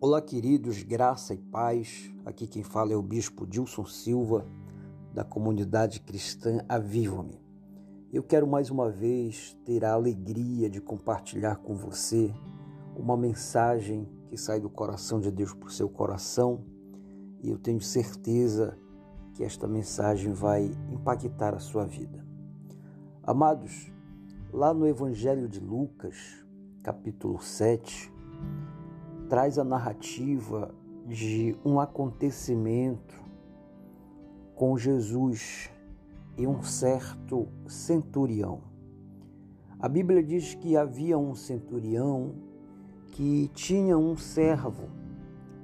Olá, queridos, graça e paz. Aqui quem fala é o Bispo Dilson Silva, da comunidade cristã Aviva-me. Eu quero mais uma vez ter a alegria de compartilhar com você uma mensagem que sai do coração de Deus para o seu coração e eu tenho certeza que esta mensagem vai impactar a sua vida. Amados, lá no Evangelho de Lucas, capítulo 7, traz a narrativa de um acontecimento com Jesus e um certo centurião. A Bíblia diz que havia um centurião que tinha um servo,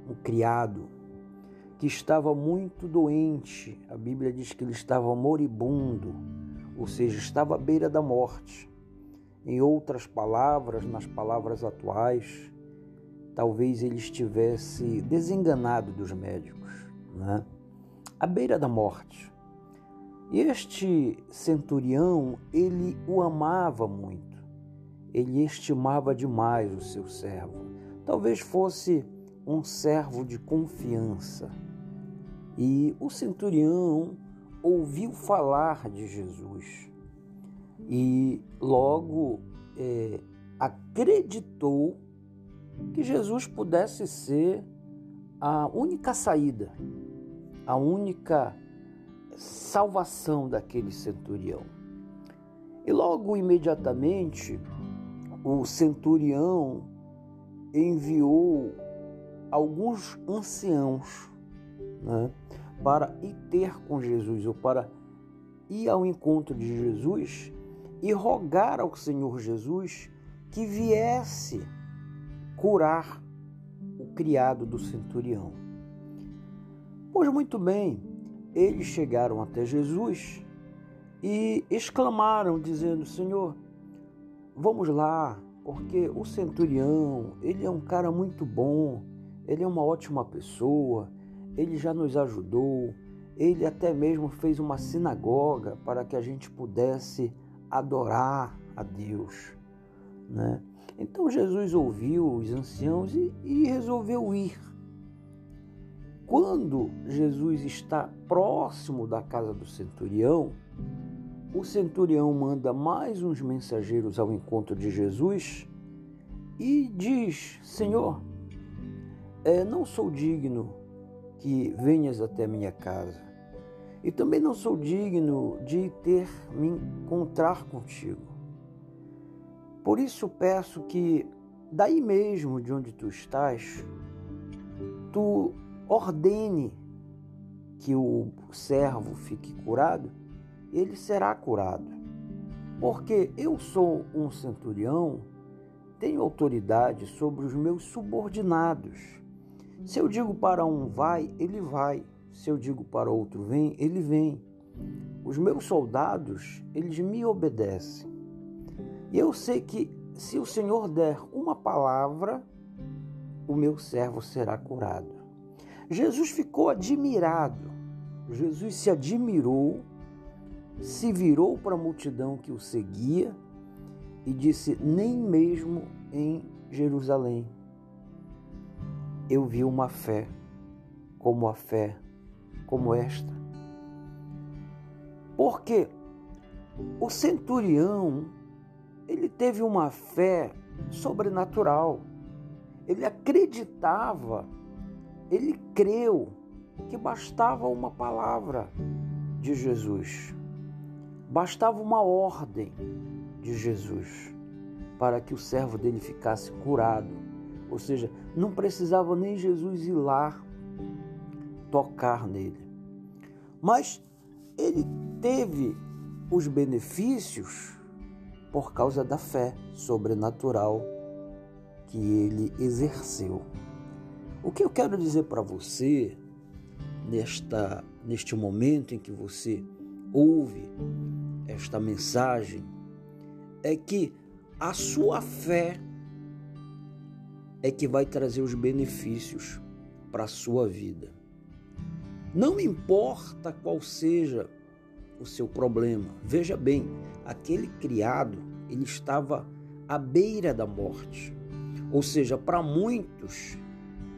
um criado, que estava muito doente. A Bíblia diz que ele estava moribundo, ou seja, estava à beira da morte. Em outras palavras, nas palavras atuais, talvez ele estivesse desenganado dos médicos, né? à beira da morte. Este centurião, ele o amava muito, ele estimava demais o seu servo. Talvez fosse um servo de confiança. E o centurião ouviu falar de Jesus e logo é, acreditou que Jesus pudesse ser a única saída, a única salvação daquele centurião. E logo imediatamente o centurião enviou alguns anciãos né, para ir ter com Jesus, ou para ir ao encontro de Jesus e rogar ao Senhor Jesus que viesse curar o criado do centurião. Pois muito bem, eles chegaram até Jesus e exclamaram, dizendo: Senhor, vamos lá, porque o centurião, ele é um cara muito bom, ele é uma ótima pessoa, ele já nos ajudou, ele até mesmo fez uma sinagoga para que a gente pudesse adorar a Deus, né? Então Jesus ouviu os anciãos e, e resolveu ir. Quando Jesus está próximo da casa do centurião, o centurião manda mais uns mensageiros ao encontro de Jesus e diz: Senhor, é, não sou digno que venhas até minha casa, e também não sou digno de ter me encontrar contigo. Por isso peço que daí mesmo de onde tu estás, tu ordene que o servo fique curado, ele será curado. Porque eu sou um centurião, tenho autoridade sobre os meus subordinados. Se eu digo para um vai, ele vai. Se eu digo para outro vem, ele vem. Os meus soldados, eles me obedecem. E eu sei que se o Senhor der uma palavra, o meu servo será curado. Jesus ficou admirado. Jesus se admirou, se virou para a multidão que o seguia e disse: Nem mesmo em Jerusalém eu vi uma fé como a fé como esta. Porque o centurião ele teve uma fé sobrenatural. Ele acreditava, ele creu que bastava uma palavra de Jesus, bastava uma ordem de Jesus para que o servo dele ficasse curado. Ou seja, não precisava nem Jesus ir lá tocar nele. Mas ele teve os benefícios por causa da fé sobrenatural que ele exerceu. O que eu quero dizer para você nesta neste momento em que você ouve esta mensagem é que a sua fé é que vai trazer os benefícios para a sua vida. Não importa qual seja o seu problema. Veja bem, aquele criado, ele estava à beira da morte. Ou seja, para muitos,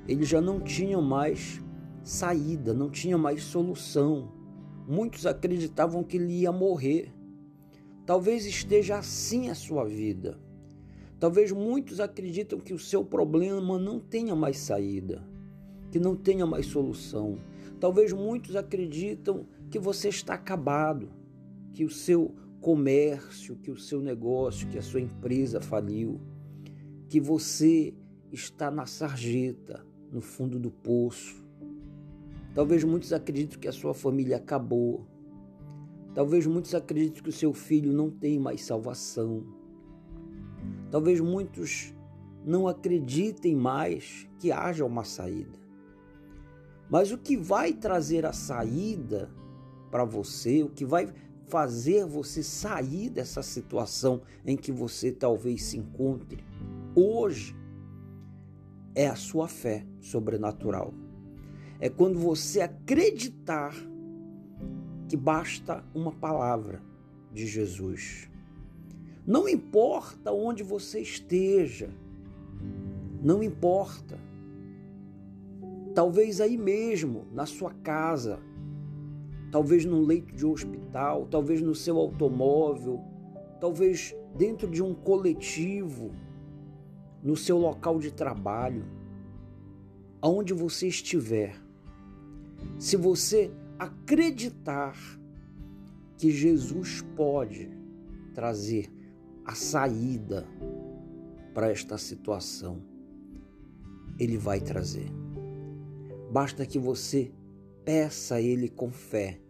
ele já não tinha mais saída, não tinha mais solução. Muitos acreditavam que ele ia morrer. Talvez esteja assim a sua vida. Talvez muitos acreditam que o seu problema não tenha mais saída, que não tenha mais solução. Talvez muitos acreditam que você está acabado, que o seu comércio, que o seu negócio, que a sua empresa faliu, que você está na sarjeta, no fundo do poço. Talvez muitos acreditem que a sua família acabou. Talvez muitos acreditem que o seu filho não tem mais salvação. Talvez muitos não acreditem mais que haja uma saída. Mas o que vai trazer a saída para você, o que vai fazer você sair dessa situação em que você talvez se encontre hoje, é a sua fé sobrenatural. É quando você acreditar que basta uma palavra de Jesus. Não importa onde você esteja, não importa. Talvez aí mesmo, na sua casa, talvez num leito de hospital, talvez no seu automóvel, talvez dentro de um coletivo, no seu local de trabalho, aonde você estiver, se você acreditar que Jesus pode trazer a saída para esta situação, Ele vai trazer. Basta que você peça a Ele com fé.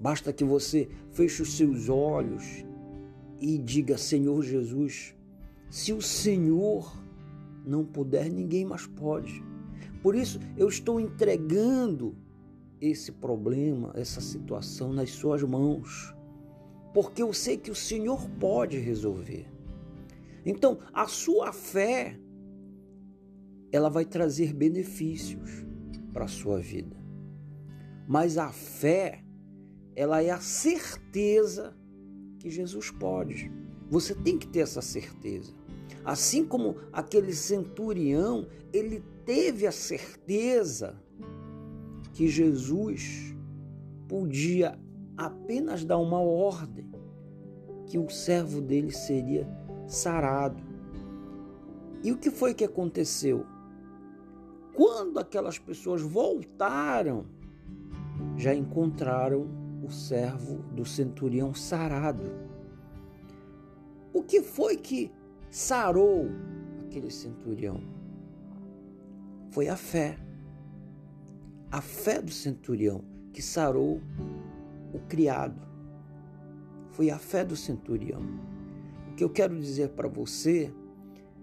Basta que você feche os seus olhos e diga: Senhor Jesus, se o Senhor não puder, ninguém mais pode. Por isso, eu estou entregando esse problema, essa situação nas suas mãos, porque eu sei que o Senhor pode resolver. Então, a sua fé ela vai trazer benefícios para a sua vida. Mas a fé, ela é a certeza que Jesus pode. Você tem que ter essa certeza. Assim como aquele centurião, ele teve a certeza que Jesus podia apenas dar uma ordem, que o servo dele seria sarado. E o que foi que aconteceu? Quando aquelas pessoas voltaram, já encontraram o servo do centurião sarado. O que foi que sarou aquele centurião? Foi a fé. A fé do centurião que sarou o criado. Foi a fé do centurião. O que eu quero dizer para você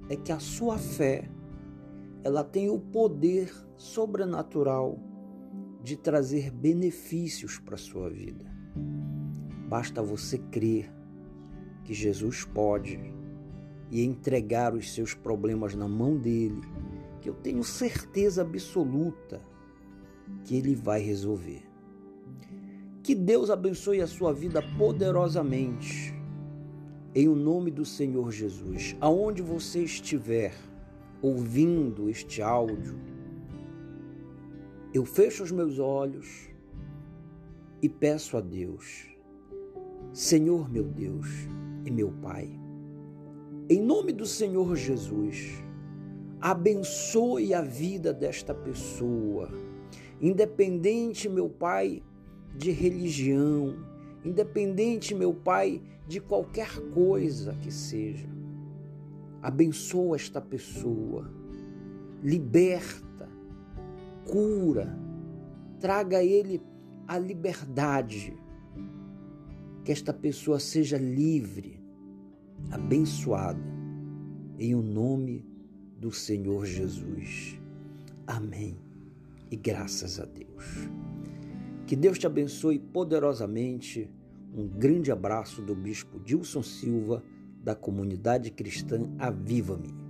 é que a sua fé ela tem o poder sobrenatural de trazer benefícios para a sua vida. Basta você crer que Jesus pode e entregar os seus problemas na mão dele, que eu tenho certeza absoluta que ele vai resolver. Que Deus abençoe a sua vida poderosamente. Em o nome do Senhor Jesus, aonde você estiver ouvindo este áudio, eu fecho os meus olhos e peço a Deus, Senhor meu Deus e meu Pai, em nome do Senhor Jesus, abençoe a vida desta pessoa, independente, meu Pai, de religião, independente, meu Pai, de qualquer coisa que seja. Abençoa esta pessoa, liberta, cura, traga a ele a liberdade, que esta pessoa seja livre, abençoada, em o nome do Senhor Jesus. Amém. E graças a Deus. Que Deus te abençoe poderosamente. Um grande abraço do Bispo Dilson Silva, da comunidade cristã Aviva-me.